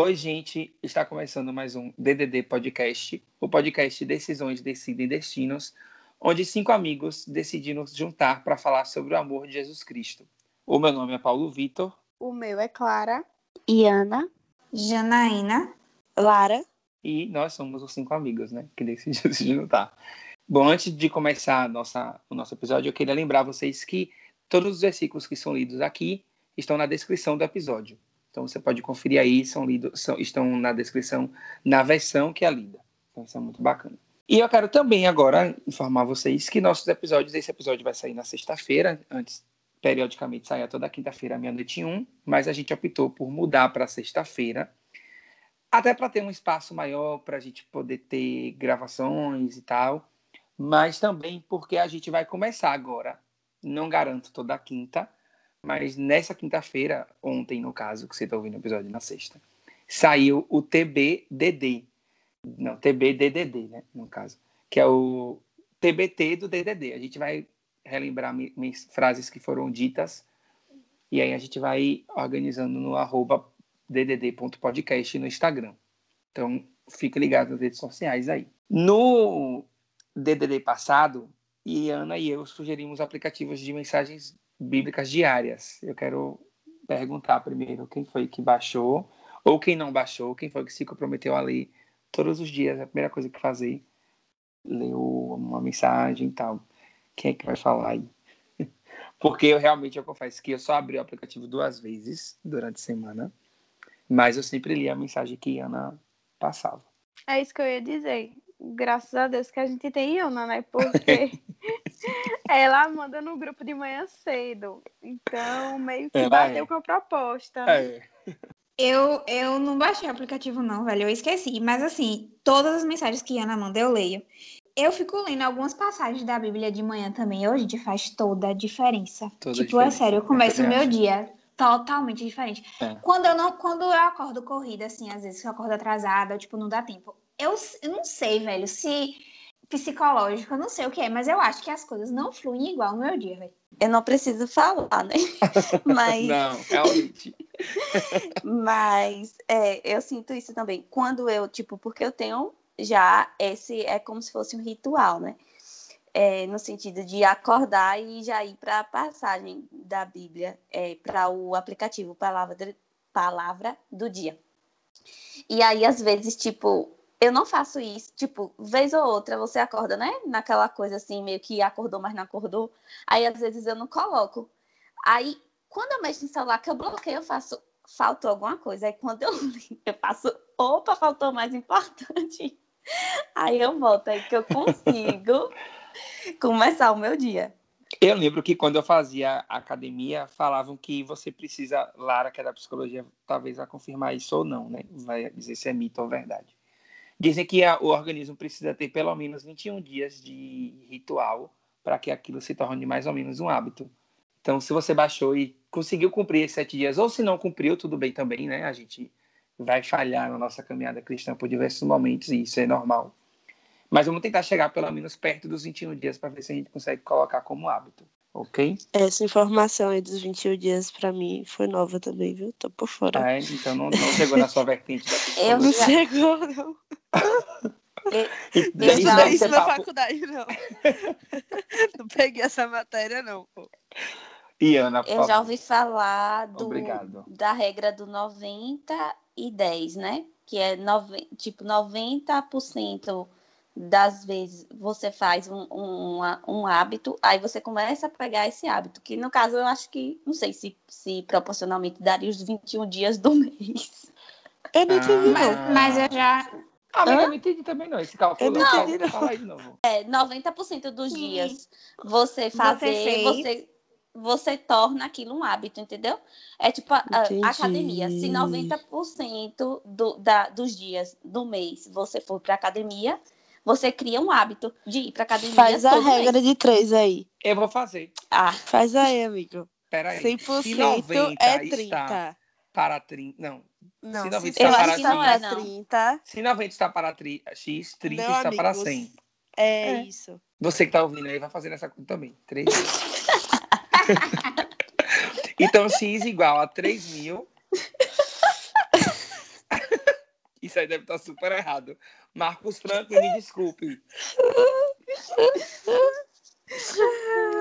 Oi, gente, está começando mais um DDD Podcast, o podcast Decisões Decidem Destinos, onde cinco amigos decidiram se juntar para falar sobre o amor de Jesus Cristo. O meu nome é Paulo Vitor. O meu é Clara. Iana. Janaína. Lara. E nós somos os cinco amigos, né, que decidiram se juntar. Bom, antes de começar nossa, o nosso episódio, eu queria lembrar vocês que todos os versículos que são lidos aqui estão na descrição do episódio. Então você pode conferir aí, são lidos, são, estão na descrição na versão que é lida. Então isso é muito bacana. E eu quero também agora informar vocês que nossos episódios, esse episódio vai sair na sexta-feira, antes periodicamente saia toda quinta-feira, meia-noite um, mas a gente optou por mudar para sexta-feira, até para ter um espaço maior para a gente poder ter gravações e tal, mas também porque a gente vai começar agora. Não garanto toda quinta, mas nessa quinta-feira, ontem no caso, que você está ouvindo o episódio na sexta, saiu o TBDD. Não, TBDDD, né, no caso, que é o TBT do DDD. A gente vai relembrar frases que foram ditas e aí a gente vai organizando no arroba ddd.podcast no Instagram. Então, fique ligado nas redes sociais aí. No DDD passado, Iana e eu sugerimos aplicativos de mensagens bíblicas diárias. Eu quero perguntar primeiro quem foi que baixou, ou quem não baixou, quem foi que se comprometeu a ler todos os dias. A primeira coisa que fazer, ler uma mensagem e tal. Quem é que vai falar aí? Porque eu realmente eu confesso que eu só abri o aplicativo duas vezes durante a semana, mas eu sempre li a mensagem que Ana passava. É isso que eu ia dizer. Graças a Deus que a gente tem Ana, né? Porque ela manda no grupo de manhã cedo. Então, meio que ela bateu é. com a proposta. É. Eu, eu não baixei o aplicativo, não, velho. Eu esqueci. Mas, assim, todas as mensagens que Ana manda, eu leio. Eu fico lendo algumas passagens da Bíblia de manhã também. Hoje faz toda a diferença. Toda tipo, a diferença. é sério, eu começo o meu dia totalmente diferente. É. Quando eu não, quando eu acordo corrida, assim, às vezes eu acordo atrasada, tipo, não dá tempo. Eu, eu não sei, velho, se psicológico, eu não sei o que é, mas eu acho que as coisas não fluem igual no meu dia, velho. Eu não preciso falar, né? mas... Não, realmente. mas é, eu sinto isso também. Quando eu, tipo, porque eu tenho já esse, é como se fosse um ritual, né? É, no sentido de acordar e já ir para a passagem da Bíblia, é, para o aplicativo Palavra, Palavra do Dia. E aí, às vezes, tipo, eu não faço isso, tipo, vez ou outra você acorda, né? Naquela coisa assim, meio que acordou, mas não acordou. Aí às vezes eu não coloco. Aí, quando eu mexo no celular, que eu bloqueio, eu faço, faltou alguma coisa. Aí quando eu eu faço, opa, faltou mais importante. Aí eu volto, aí que eu consigo começar o meu dia. Eu lembro que quando eu fazia academia, falavam que você precisa, Lara, que é da psicologia, talvez vai confirmar isso ou não, né? Vai dizer se é mito ou verdade Dizem que a, o organismo precisa ter pelo menos 21 dias de ritual para que aquilo se torne mais ou menos um hábito. Então, se você baixou e conseguiu cumprir esses sete dias, ou se não cumpriu, tudo bem também, né? A gente vai falhar na nossa caminhada cristã por diversos momentos e isso é normal. Mas vamos tentar chegar pelo menos perto dos 21 dias para ver se a gente consegue colocar como hábito ok? Essa informação aí dos 21 dias pra mim foi nova também, viu? Tô por fora. Ah, é? então não, não chegou na sua vertente. Eu não chegou, não. Eu, eu já isso na faculdade, não. não peguei essa matéria, não, pô. Iana, Eu já ouvi falar do, Obrigado. da regra do 90 e 10, né? Que é nove, tipo 90% das vezes você faz um, um, um, hábito, aí você começa a pegar esse hábito, que no caso eu acho que, não sei se, se proporcionalmente daria os 21 dias do mês. Eu não ah. mas, mas eu já. Ah, mas eu não entendi também, não. Esse cálculo eu não, não entendi, não. Fala aí de novo. É, 90% dos Sim. dias você fazer, você, você, você, torna aquilo um hábito, entendeu? É tipo a, a academia. Se 90% do, da, dos dias do mês você for para academia, você cria um hábito de ir pra academia. Faz a regra mês. de três aí. Eu vou fazer. Ah, faz aí, amigo. Peraí. 100% se 90 é 30. Está para 30. Não. Não, se 90 está para não é, não. 30. Se 90 está para tri, X, 30 Meu está para 100. É, é, isso. Você que está ouvindo aí vai fazer essa conta também. 3 então, X igual a 3 mil. Isso aí deve estar super errado. Marcos Franco, me desculpe.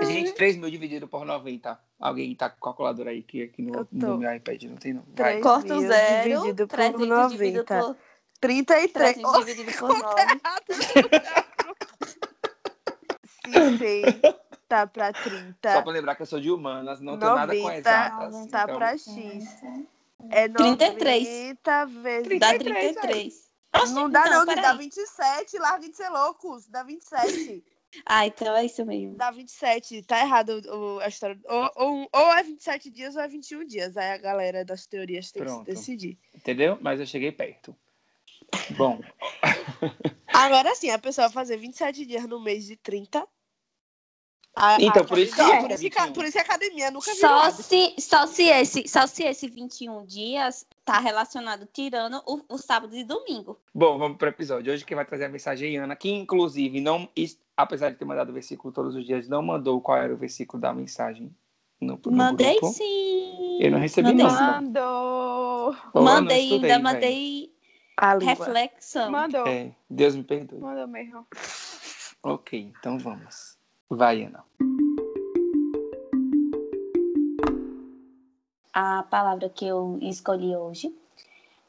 Gente, 3 mil dividido por 90. Alguém tá com calculadora aí que aqui no, no meu iPad não tem não. Vai. Corta o zero. Dividido por 90. Por... 33. 300 oh, dividido por 9. Sim. Tá pra 30. Só pra lembrar que eu sou de humanas, não 90, tenho nada com exatas. Não, tá então... pra X. É 33. vezes... Dá 33. Nossa, não dá não, não que dá 27. Larga de ser loucos. Dá 27. Ah, então é isso mesmo. Dá 27. Tá errado o, a história. Ou, ou, ou é 27 dias ou é 21 dias. Aí a galera das teorias tem Pronto. que decidir. Entendeu? Mas eu cheguei perto. Bom. Agora sim, a pessoa fazer 27 dias no mês de 30. A, então, a por, isso que, é, por, isso que, por isso que a academia nunca viu só se Só se, esse, só se esse 21 dias tá relacionado, tirando o, o sábado e domingo. Bom, vamos para o episódio. Hoje quem vai trazer a mensagem é Ana, que inclusive, não, apesar de ter mandado o versículo todos os dias, não mandou qual era o versículo da mensagem. No, no mandei grupo. sim. Eu não recebi mandei. nada. Mandou. mandei, estudei, ainda mandei a reflexão. Mandou. É, Deus me perdoe. Mandou mesmo. Ok, então vamos. Vai, Ana. A palavra que eu escolhi hoje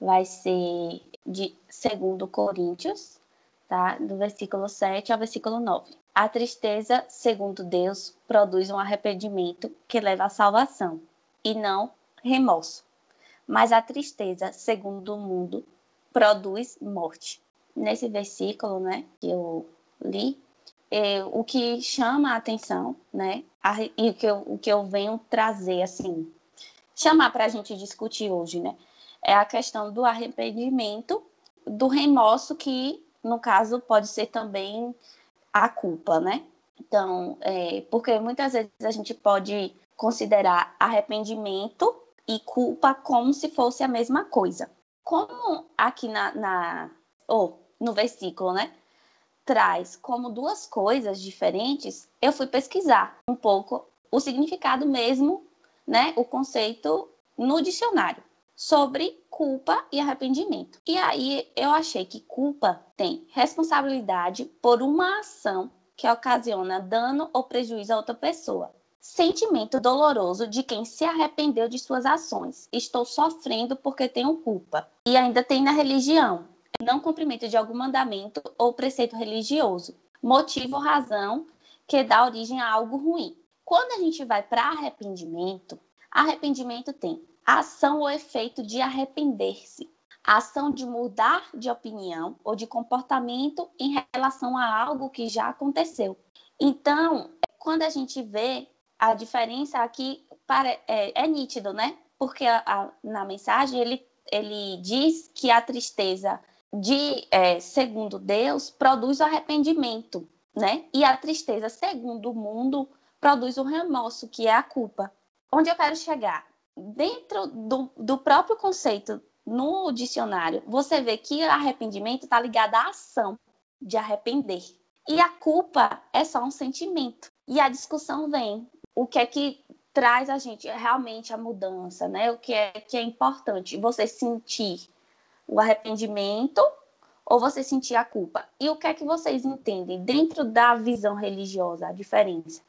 vai ser de 2 Coríntios, tá? Do versículo 7 ao versículo 9. A tristeza, segundo Deus, produz um arrependimento que leva à salvação, e não remorso. Mas a tristeza, segundo o mundo, produz morte. Nesse versículo, né, que eu li, é, o que chama a atenção, né, a, e o que, eu, o que eu venho trazer, assim, chamar para a gente discutir hoje, né, é a questão do arrependimento, do remorso, que, no caso, pode ser também a culpa, né? Então, é, porque muitas vezes a gente pode considerar arrependimento e culpa como se fosse a mesma coisa como aqui na, na ou no versículo, né, traz como duas coisas diferentes, eu fui pesquisar um pouco o significado mesmo, né, o conceito no dicionário sobre culpa e arrependimento. E aí eu achei que culpa tem responsabilidade por uma ação que ocasiona dano ou prejuízo a outra pessoa. Sentimento doloroso de quem se arrependeu de suas ações. Estou sofrendo porque tenho culpa. E ainda tem na religião. Não cumprimento de algum mandamento ou preceito religioso. Motivo ou razão que dá origem a algo ruim. Quando a gente vai para arrependimento, arrependimento tem ação ou efeito de arrepender-se, ação de mudar de opinião ou de comportamento em relação a algo que já aconteceu. Então, quando a gente vê a diferença aqui é, é nítido, né? Porque a, a, na mensagem ele, ele diz que a tristeza de é, segundo Deus produz o arrependimento, né? E a tristeza segundo o mundo produz o remorso, que é a culpa. Onde eu quero chegar? Dentro do, do próprio conceito no dicionário, você vê que arrependimento está ligado à ação de arrepender. E a culpa é só um sentimento. E a discussão vem o que é que traz a gente realmente a mudança, né? O que é que é importante, você sentir o arrependimento ou você sentir a culpa. E o que é que vocês entendem dentro da visão religiosa, a diferença?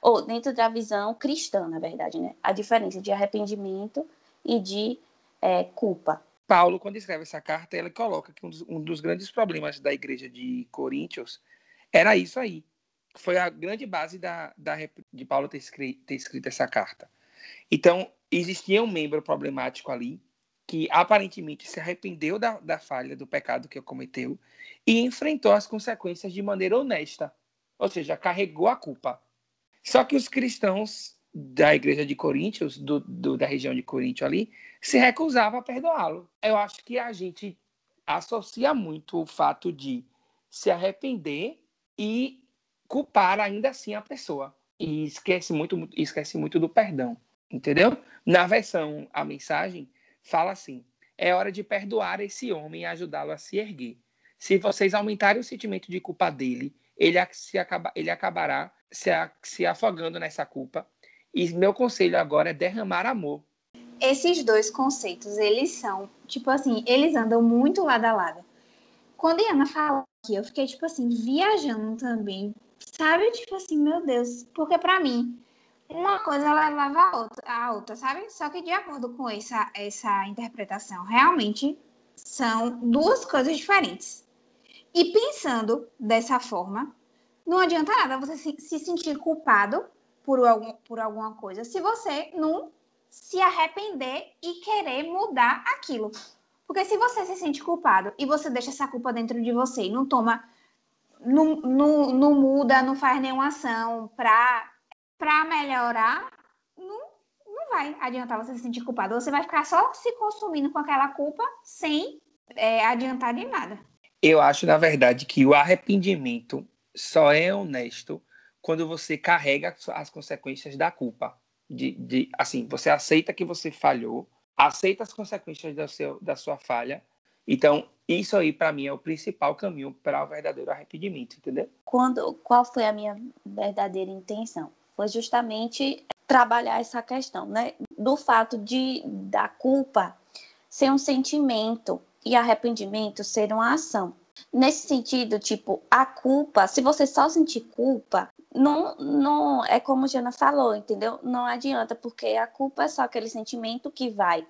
Ou dentro da visão cristã, na verdade, né? A diferença de arrependimento e de é, culpa. Paulo, quando escreve essa carta, ele coloca que um dos, um dos grandes problemas da igreja de Coríntios era isso aí, foi a grande base da, da de Paulo ter escrito, ter escrito essa carta. Então, existia um membro problemático ali que aparentemente se arrependeu da, da falha, do pecado que cometeu e enfrentou as consequências de maneira honesta, ou seja, carregou a culpa. Só que os cristãos da igreja de Coríntios, do, do, da região de Coríntios ali, se recusavam a perdoá-lo. Eu acho que a gente associa muito o fato de se arrepender e culpar ainda assim a pessoa. E esquece muito, esquece muito do perdão, entendeu? Na versão, a mensagem fala assim: é hora de perdoar esse homem e ajudá-lo a se erguer. Se vocês aumentarem o sentimento de culpa dele, ele, se acaba, ele acabará se, se afogando nessa culpa. E meu conselho agora é derramar amor. esses dois conceitos, eles são, tipo assim, eles andam muito lado a lado. Quando a Ana falou aqui, eu fiquei, tipo assim, viajando também. Sabe? Tipo assim, meu Deus. Porque para mim, uma coisa levava a outra, a outra, sabe? Só que de acordo com essa, essa interpretação, realmente são duas coisas diferentes. E pensando dessa forma, não adianta nada você se, se sentir culpado por, algum, por alguma coisa se você não se arrepender e querer mudar aquilo. Porque se você se sente culpado e você deixa essa culpa dentro de você e não toma, não, não, não muda, não faz nenhuma ação para para melhorar, não, não vai adiantar você se sentir culpado. Você vai ficar só se consumindo com aquela culpa sem é, adiantar de nada. Eu acho, na verdade, que o arrependimento só é honesto quando você carrega as consequências da culpa. De, de, assim, você aceita que você falhou, aceita as consequências do seu, da sua falha. Então, isso aí, para mim, é o principal caminho para o verdadeiro arrependimento, entendeu? Quando, qual foi a minha verdadeira intenção? Foi justamente trabalhar essa questão, né, do fato de da culpa ser um sentimento e arrependimento ser uma ação. Nesse sentido, tipo, a culpa, se você só sentir culpa, não, não é como a Jana falou, entendeu? Não adianta, porque a culpa é só aquele sentimento que vai.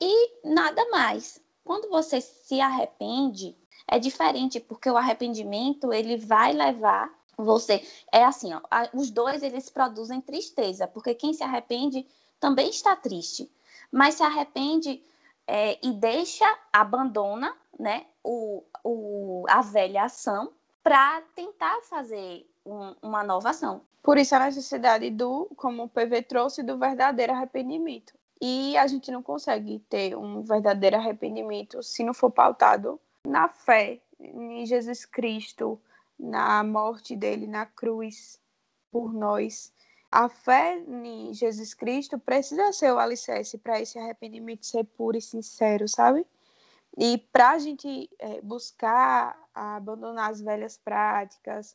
E nada mais. Quando você se arrepende, é diferente, porque o arrependimento ele vai levar você é assim, ó, os dois eles produzem tristeza, porque quem se arrepende também está triste, mas se arrepende é, e deixa, abandona, né, o, o, a velha ação para tentar fazer um, uma nova ação. Por isso a necessidade do, como o PV trouxe, do verdadeiro arrependimento. E a gente não consegue ter um verdadeiro arrependimento se não for pautado na fé em Jesus Cristo, na morte dele na cruz por nós. A fé em Jesus Cristo precisa ser o alicerce para esse arrependimento ser puro e sincero, sabe? E para a gente é, buscar abandonar as velhas práticas,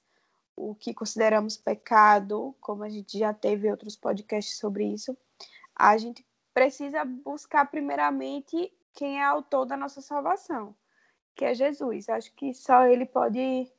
o que consideramos pecado, como a gente já teve outros podcasts sobre isso, a gente precisa buscar primeiramente quem é autor da nossa salvação, que é Jesus. Acho que só ele pode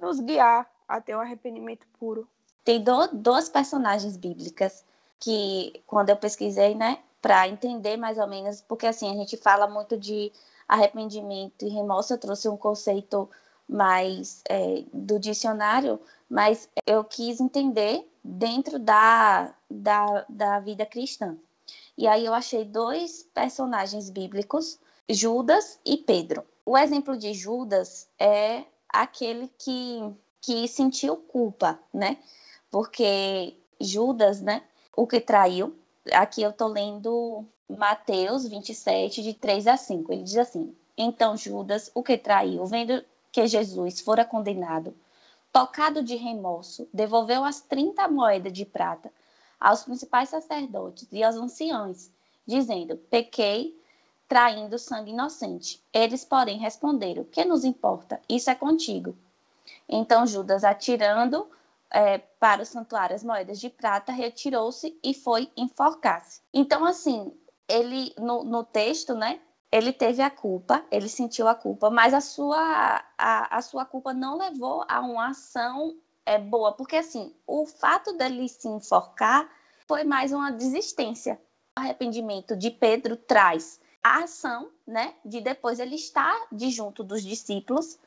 nos guiar até o arrependimento puro. Tem do, duas personagens bíblicas que, quando eu pesquisei, né, para entender mais ou menos, porque assim, a gente fala muito de arrependimento e remorso, eu trouxe um conceito mais é, do dicionário, mas eu quis entender dentro da, da, da vida cristã. E aí eu achei dois personagens bíblicos, Judas e Pedro. O exemplo de Judas é aquele que, que sentiu culpa, né? Porque Judas, né? O que traiu. Aqui eu tô lendo Mateus 27, de 3 a 5. Ele diz assim: Então Judas, o que traiu, vendo que Jesus fora condenado, tocado de remorso, devolveu as 30 moedas de prata aos principais sacerdotes e aos anciãos, dizendo: Pequei traindo sangue inocente. Eles, porém, responderam: Que nos importa? Isso é contigo. Então Judas, atirando é, para o santuário as moedas de prata, retirou-se e foi enforcar-se. Então, assim, ele no, no, texto, né? Ele teve a culpa, ele sentiu a culpa, mas a sua, a, a sua culpa não levou a uma ação é, boa, porque assim, o fato dele se enforcar foi mais uma desistência. O arrependimento de Pedro traz a ação, né, de depois ele estar de junto dos discípulos,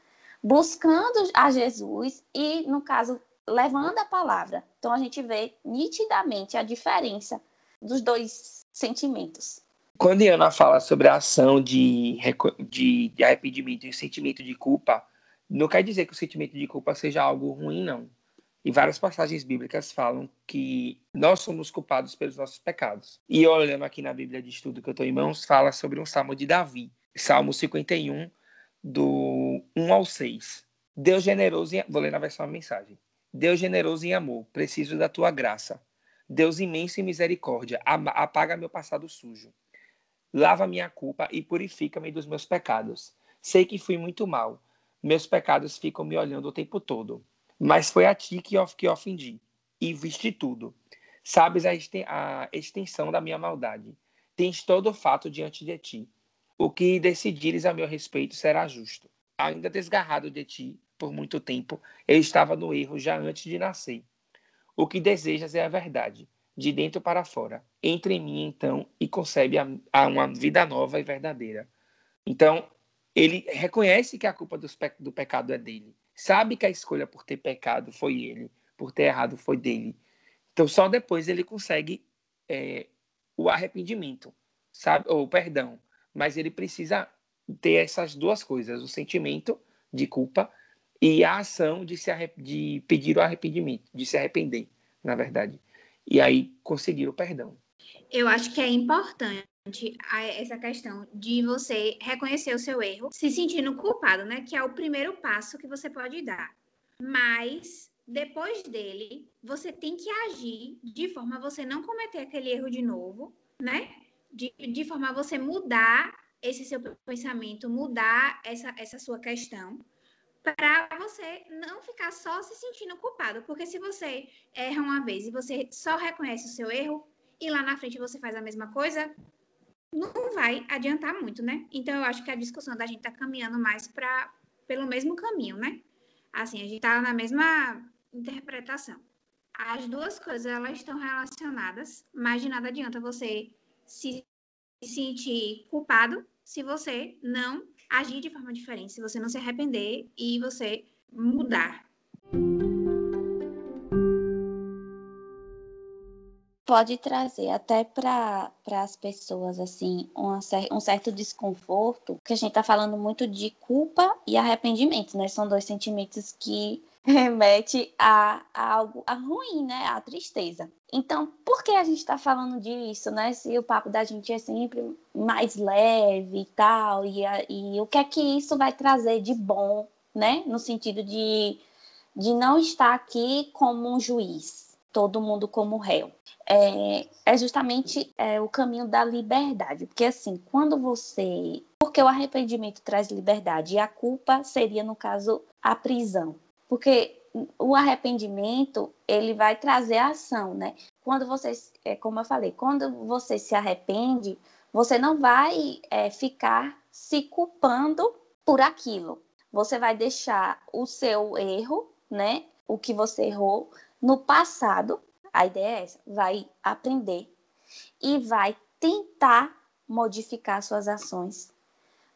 buscando a Jesus e, no caso, levando a palavra. Então a gente vê nitidamente a diferença dos dois sentimentos. Quando Ana fala sobre a ação de, de, de arrependimento e o sentimento de culpa, não quer dizer que o sentimento de culpa seja algo ruim, não. E várias passagens bíblicas falam que nós somos culpados pelos nossos pecados. E olhando aqui na Bíblia de estudo que eu estou em mãos, fala sobre um salmo de Davi, Salmo 51, do 1 ao 6. Deus generoso em... Vou ler na versão mensagem. Deus generoso em amor, preciso da tua graça. Deus imenso em misericórdia, apaga meu passado sujo. Lava minha culpa e purifica-me dos meus pecados. Sei que fui muito mal. Meus pecados ficam me olhando o tempo todo. Mas foi a ti que, que ofendi, e viste tudo. Sabes a, extensão da minha maldade. tens todo o fato diante de ti. O que decidires a meu respeito será justo. Ainda desgarrado de ti por muito tempo, eu estava no erro já antes de nascer. O que desejas é a verdade, de dentro para fora. Entre em mim, então, e concebe a, a uma vida nova e verdadeira. Então, ele reconhece que a culpa pe do pecado é dele. Sabe que a escolha por ter pecado foi ele, por ter errado foi dele. Então, só depois ele consegue é, o arrependimento, sabe? Ou perdão. Mas ele precisa ter essas duas coisas: o sentimento de culpa e a ação de, se de pedir o arrependimento, de se arrepender, na verdade. E aí conseguir o perdão. Eu acho que é importante essa questão de você reconhecer o seu erro, se sentindo culpado, né? Que é o primeiro passo que você pode dar. Mas depois dele, você tem que agir de forma a você não cometer aquele erro de novo, né? De, de forma a você mudar esse seu pensamento, mudar essa, essa sua questão, para você não ficar só se sentindo culpado. Porque se você erra uma vez e você só reconhece o seu erro, e lá na frente você faz a mesma coisa, não vai adiantar muito, né? Então eu acho que a discussão da gente tá caminhando mais para pelo mesmo caminho, né? Assim, a gente tá na mesma interpretação. As duas coisas elas estão relacionadas, mas de nada adianta você se sentir culpado se você não agir de forma diferente, se você não se arrepender e você mudar. Pode trazer até para as pessoas assim uma, um certo desconforto, que a gente está falando muito de culpa e arrependimento, né? São dois sentimentos que remete a, a algo a ruim, né? A tristeza. Então, por que a gente está falando disso, né? Se o papo da gente é sempre mais leve e tal, e, a, e o que é que isso vai trazer de bom, né? No sentido de, de não estar aqui como um juiz, todo mundo como réu. É, é justamente é, o caminho da liberdade, porque assim, quando você. Porque o arrependimento traz liberdade e a culpa seria, no caso, a prisão. Porque o arrependimento ele vai trazer ação, né? Quando você, é, como eu falei, quando você se arrepende, você não vai é, ficar se culpando por aquilo. Você vai deixar o seu erro, né? O que você errou, no passado, a ideia é essa, vai aprender e vai tentar modificar suas ações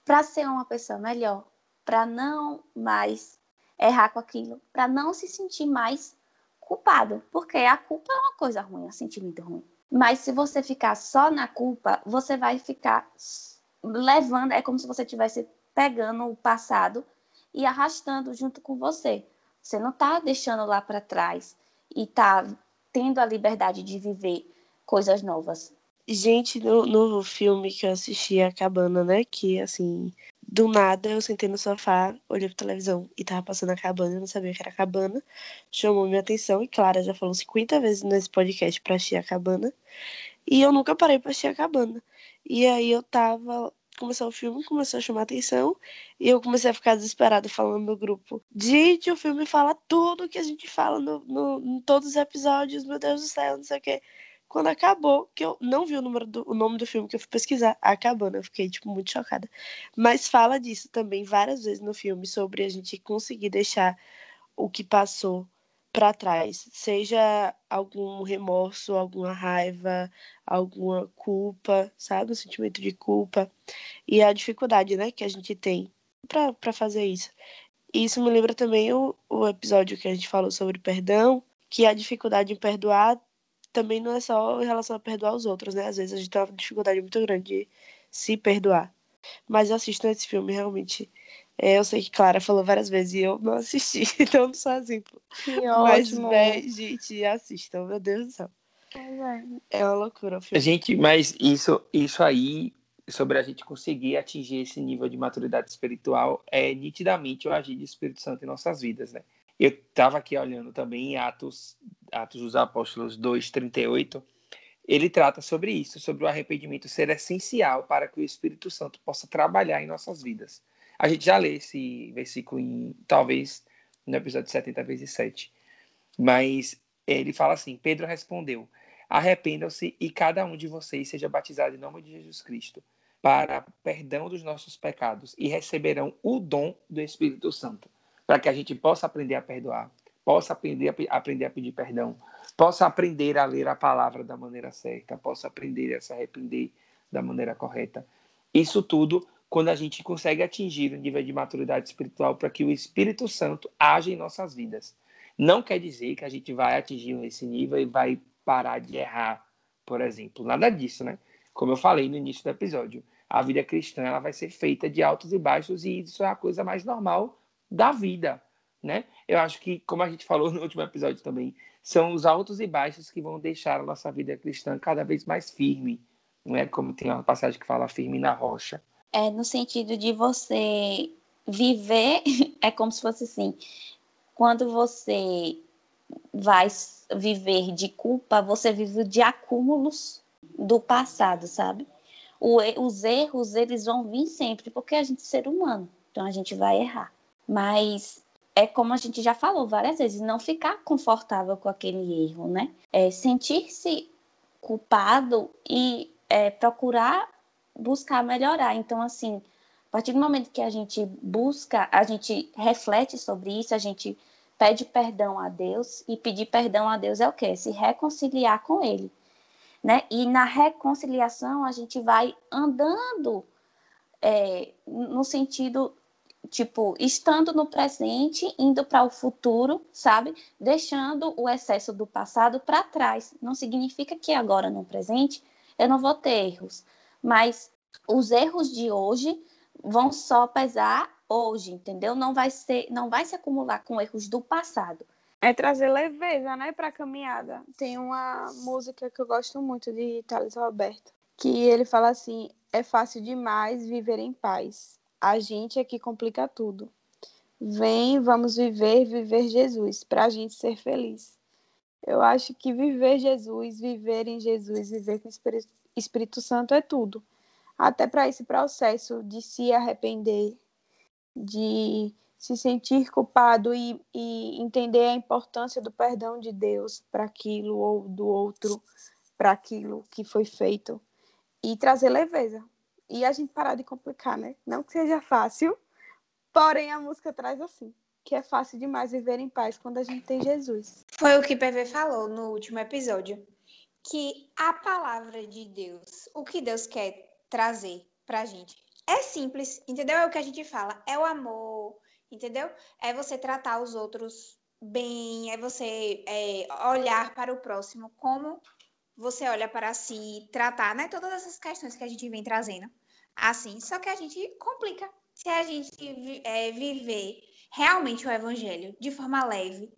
para ser uma pessoa melhor, para não mais errar com aquilo, para não se sentir mais culpado, porque a culpa é uma coisa ruim, é um sentimento ruim. Mas se você ficar só na culpa, você vai ficar levando, é como se você estivesse pegando o passado e arrastando junto com você. Você não está deixando lá para trás e tá tendo a liberdade de viver coisas novas. Gente, no, no filme que eu assisti, A Cabana, né? Que, assim, do nada eu sentei no sofá, olhei pra televisão e tava passando a cabana, eu não sabia que era a cabana. Chamou minha atenção e Clara já falou 50 vezes nesse podcast pra assistir a cabana. E eu nunca parei pra assistir a cabana. E aí eu tava começou o filme, começou a chamar atenção, e eu comecei a ficar desesperada falando no grupo. Gente, o filme fala tudo que a gente fala no, no, em todos os episódios, meu Deus do céu, não sei o quê. Quando acabou, que eu não vi o, número do, o nome do filme que eu fui pesquisar, acabando, eu fiquei, tipo, muito chocada. Mas fala disso também várias vezes no filme, sobre a gente conseguir deixar o que passou para trás, seja algum remorso, alguma raiva, alguma culpa, sabe, um sentimento de culpa e a dificuldade, né, que a gente tem para fazer isso. E isso me lembra também o, o episódio que a gente falou sobre perdão, que a dificuldade em perdoar também não é só em relação a perdoar os outros, né? Às vezes a gente tem uma dificuldade muito grande de se perdoar. Mas assistam esse filme, realmente é, eu sei que Clara falou várias vezes e eu não assisti, então não sou exemplo. Que Mas, ótimo. Véi, gente, assistam, meu Deus do céu. É, é uma loucura o filme. Gente, mas isso, isso aí, sobre a gente conseguir atingir esse nível de maturidade espiritual, é nitidamente o agir do Espírito Santo em nossas vidas, né? Eu estava aqui olhando também em Atos, Atos dos Apóstolos 2,38, ele trata sobre isso, sobre o arrependimento ser essencial para que o Espírito Santo possa trabalhar em nossas vidas. A gente já lê esse versículo em, talvez no episódio 70 vezes 7. Mas ele fala assim: Pedro respondeu: Arrependam-se e cada um de vocês seja batizado em nome de Jesus Cristo para perdão dos nossos pecados e receberão o dom do Espírito Santo, para que a gente possa aprender a perdoar, possa aprender a, aprender a pedir perdão, possa aprender a ler a palavra da maneira certa, possa aprender a se arrepender da maneira correta. Isso tudo quando a gente consegue atingir o nível de maturidade espiritual para que o Espírito Santo age em nossas vidas. Não quer dizer que a gente vai atingir esse nível e vai parar de errar, por exemplo. Nada disso, né? Como eu falei no início do episódio, a vida cristã ela vai ser feita de altos e baixos e isso é a coisa mais normal da vida, né? Eu acho que, como a gente falou no último episódio também, são os altos e baixos que vão deixar a nossa vida cristã cada vez mais firme, não é como tem uma passagem que fala firme na rocha é no sentido de você viver, é como se fosse assim, quando você vai viver de culpa, você vive de acúmulos do passado, sabe? Os erros, eles vão vir sempre, porque a gente é ser humano, então a gente vai errar. Mas é como a gente já falou várias vezes, não ficar confortável com aquele erro, né? É sentir-se culpado e é, procurar buscar melhorar. Então, assim, a partir do momento que a gente busca, a gente reflete sobre isso, a gente pede perdão a Deus, e pedir perdão a Deus é o quê? Se reconciliar com Ele. Né? E na reconciliação a gente vai andando é, no sentido, tipo, estando no presente, indo para o futuro, sabe? Deixando o excesso do passado para trás. Não significa que agora no presente eu não vou ter erros, mas os erros de hoje vão só pesar hoje, entendeu? Não vai ser, não vai se acumular com erros do passado. É trazer leveza, né, para a caminhada. Tem uma música que eu gosto muito de Thales Roberto, que ele fala assim: é fácil demais viver em paz. A gente é que complica tudo. Vem, vamos viver, viver Jesus, para a gente ser feliz. Eu acho que viver Jesus, viver em Jesus, viver com o Espírito Santo é tudo até para esse processo de se arrepender, de se sentir culpado e, e entender a importância do perdão de Deus para aquilo ou do outro para aquilo que foi feito e trazer leveza. E a gente parar de complicar, né? Não que seja fácil, porém a música traz assim, que é fácil demais viver em paz quando a gente tem Jesus. Foi o que PV falou no último episódio, que a palavra de Deus, o que Deus quer trazer pra gente. É simples, entendeu? É o que a gente fala. É o amor, entendeu? É você tratar os outros bem, é você é, olhar para o próximo como você olha para si, tratar, né? Todas essas questões que a gente vem trazendo. Assim, só que a gente complica. Se a gente é, viver realmente o evangelho de forma leve,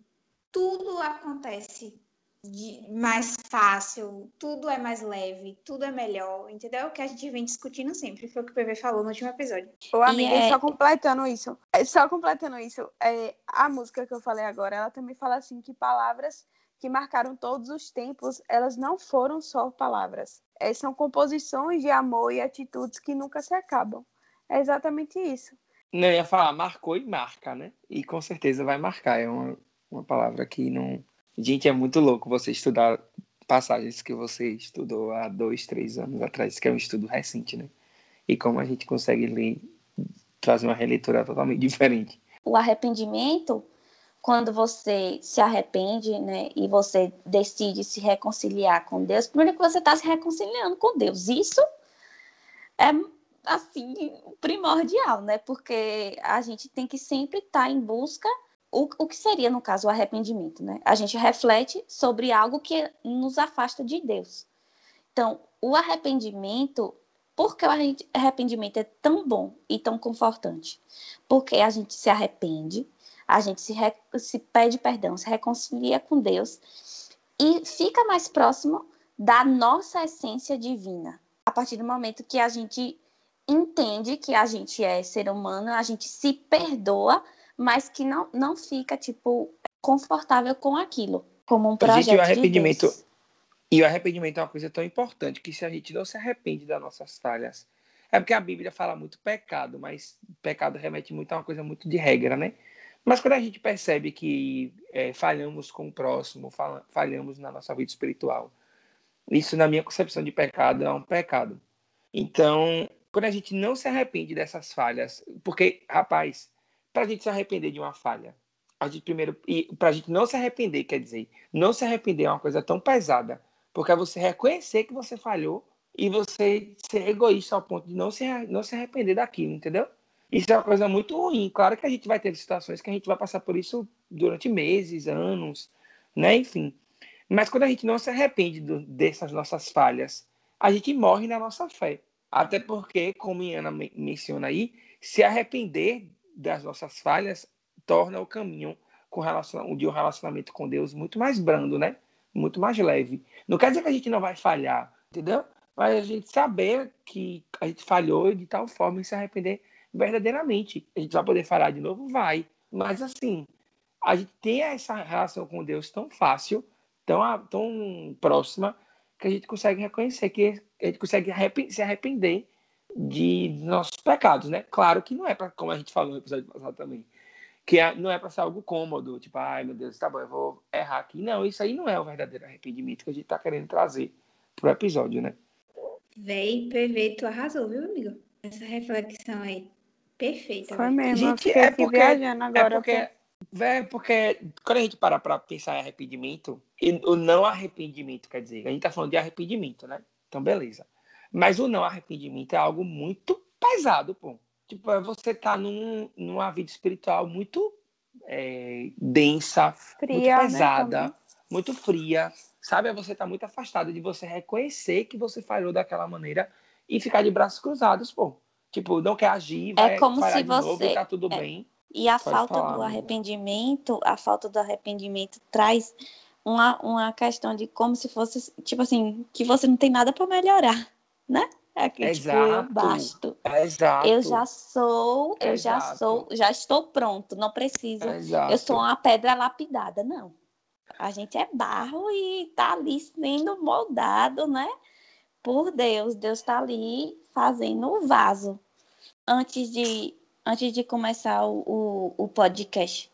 tudo acontece de, mais fácil, tudo é mais leve, tudo é melhor, entendeu? O que a gente vem discutindo sempre, foi o que o PV falou no último episódio. Ô, amiga, é... só completando isso, é, só completando isso, é, a música que eu falei agora, ela também fala assim que palavras que marcaram todos os tempos, elas não foram só palavras. É, são composições de amor e atitudes que nunca se acabam. É exatamente isso. Não, ia falar, marcou e marca, né? E com certeza vai marcar. É uma, uma palavra que não, Gente, é muito louco você estudar passagens que você estudou há dois, três anos atrás, que é um estudo recente, né? E como a gente consegue ler, trazer uma releitura totalmente diferente. O arrependimento, quando você se arrepende, né, e você decide se reconciliar com Deus, primeiro que você está se reconciliando com Deus. Isso é assim primordial, né? Porque a gente tem que sempre estar tá em busca o, o que seria, no caso, o arrependimento, né? A gente reflete sobre algo que nos afasta de Deus. Então, o arrependimento, por que o arrependimento é tão bom e tão confortante? Porque a gente se arrepende, a gente se, re, se pede perdão, se reconcilia com Deus e fica mais próximo da nossa essência divina. A partir do momento que a gente entende que a gente é ser humano, a gente se perdoa mas que não, não fica, tipo, confortável com aquilo, como um projeto gente, o arrependimento, de E o arrependimento é uma coisa tão importante que se a gente não se arrepende das nossas falhas, é porque a Bíblia fala muito pecado, mas pecado remete muito a uma coisa muito de regra, né? Mas quando a gente percebe que é, falhamos com o próximo, falhamos na nossa vida espiritual, Isso, na minha concepção de pecado, é um pecado. Então, quando a gente não se arrepende dessas falhas, porque, rapaz, para a gente se arrepender de uma falha, a gente primeiro, e para a gente não se arrepender, quer dizer, não se arrepender é uma coisa tão pesada, porque é você reconhecer que você falhou e você ser egoísta ao ponto de não se, não se arrepender daquilo, entendeu? Isso é uma coisa muito ruim. Claro que a gente vai ter situações que a gente vai passar por isso durante meses, anos, né? Enfim. Mas quando a gente não se arrepende do, dessas nossas falhas, a gente morre na nossa fé. Até porque, como Ana menciona aí, se arrepender das nossas falhas torna o caminho com relação, de um relacionamento com Deus muito mais brando, né? Muito mais leve. Não quer dizer que a gente não vai falhar, entendeu? Mas a gente saber que a gente falhou de tal forma e se arrepender verdadeiramente. A gente vai poder falar de novo? Vai. Mas assim, a gente tem essa relação com Deus tão fácil, tão, tão próxima, que a gente consegue reconhecer que a gente consegue se arrepender de nossos pecados, né? Claro que não é para, como a gente falou no episódio passado também, que é, não é para ser algo cômodo, tipo, ai meu Deus, tá bom, eu vou errar aqui. Não, isso aí não é o verdadeiro arrependimento que a gente tá querendo trazer pro episódio, né? Véi, tu arrasou, viu, amigo? Essa reflexão aí. Perfeita. Foi mesmo, gente, é porque, viajando agora. É porque, véio, porque quando a gente para para pensar em arrependimento, e o não arrependimento, quer dizer, a gente tá falando de arrependimento, né? Então, beleza. Mas o não arrependimento é algo muito pesado, pô. Tipo, é você tá num, numa vida espiritual muito é, densa, Fria, muito né, pesada, também. muito fria. Sabe? É Você tá muito afastado de você reconhecer que você falhou daquela maneira e ficar de braços cruzados, pô. Tipo, não quer agir, vai É como se de novo você- e tá tudo é. bem. E a Pode falta falar, do arrependimento, a falta do arrependimento traz uma, uma questão de como se fosse, tipo assim, que você não tem nada para melhorar, né? É que, tipo, eu basto. Exato. Eu já sou, eu já Exato. sou, já estou pronto, não preciso. Exato. Eu sou uma pedra lapidada, não. A gente é barro e tá ali sendo moldado, né? Por Deus. Deus tá ali fazendo o vaso. Antes de, antes de começar o, o, o podcast,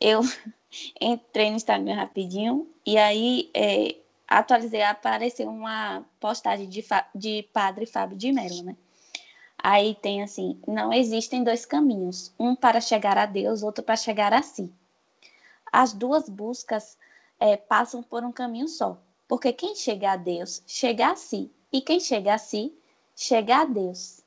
eu entrei no Instagram rapidinho e aí é, atualizei, apareceu uma postagem de, de Padre Fábio de Mello, né? Aí tem assim: não existem dois caminhos, um para chegar a Deus, outro para chegar a si. As duas buscas eh, passam por um caminho só, porque quem chega a Deus chega a si, e quem chega a si chega a Deus.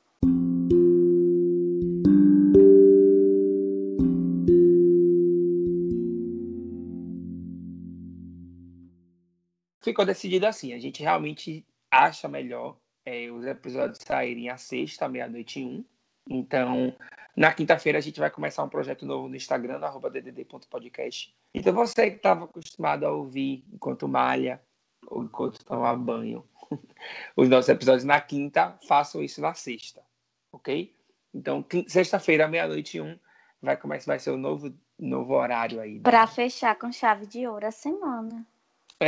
Ficou decidido assim. A gente realmente acha melhor é, os episódios saírem à sexta, meia-noite e um. Então, na quinta-feira a gente vai começar um projeto novo no Instagram, no arroba ddd.podcast. Então, você que estava acostumado a ouvir enquanto malha ou enquanto toma banho os nossos episódios na quinta, façam isso na sexta, ok? Então, sexta-feira, meia-noite e um, vai começar, vai ser o novo, novo horário aí. da- Para fechar com chave de ouro a semana.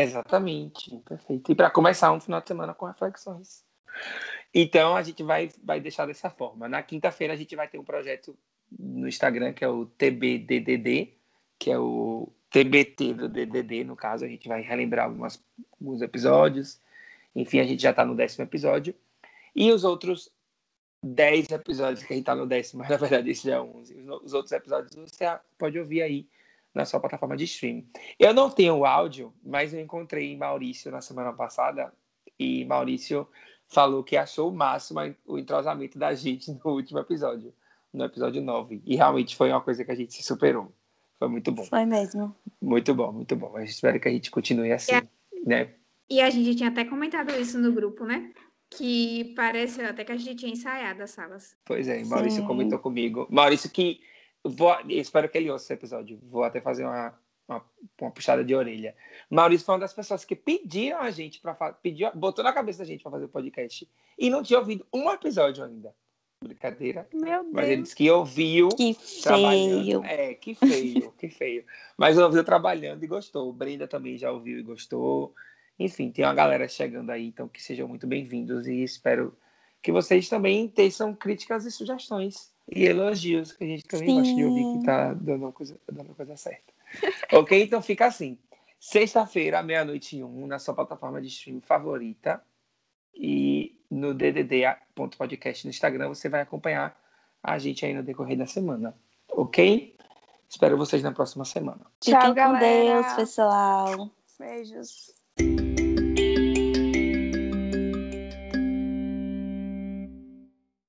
Exatamente, perfeito. E para começar um final de semana com reflexões. Então a gente vai, vai deixar dessa forma. Na quinta-feira a gente vai ter um projeto no Instagram que é o TBDDD, que é o TBT do DDD, no caso, a gente vai relembrar algumas, alguns episódios. Enfim, a gente já está no décimo episódio. E os outros dez episódios que a gente está no décimo, mas na verdade esse já é o 11. Os, no- os outros episódios você pode ouvir aí na sua plataforma de streaming. Eu não tenho o áudio, mas eu encontrei Maurício na semana passada e Maurício falou que achou o máximo o entrosamento da gente no último episódio, no episódio 9. E realmente foi uma coisa que a gente se superou. Foi muito bom. Foi mesmo. Muito bom, muito bom. Eu espero que a gente continue assim, né? E a gente tinha até comentado isso no grupo, né? Que parece até que a gente tinha ensaiado as salas. Pois é, Maurício Sim. comentou comigo. Maurício que vou, espero que ele ouça esse episódio. Vou até fazer uma, uma, uma puxada de orelha. Maurício foi uma das pessoas que pediram a gente para pediu, botou na cabeça da gente para fazer o podcast e não tinha ouvido um episódio ainda. Brincadeira. Meu Mas ele Deus. disse que ouviu Que trabalhando. feio. É, que feio, que feio. Mas ouviu trabalhando e gostou. Brenda também já ouviu e gostou. Enfim, tem uma galera chegando aí, então que sejam muito bem-vindos e espero que vocês também teçam críticas e sugestões e elogios, que a gente também gosta de ouvir que Sim. tá dando a coisa, dando coisa certa. ok? Então fica assim. Sexta-feira, meia-noite e um, na sua plataforma de streaming favorita. E no ddd.podcast no Instagram você vai acompanhar a gente aí no decorrer da semana. Ok? Espero vocês na próxima semana. Fiquem Tchau, com galera. Deus, pessoal. Beijos.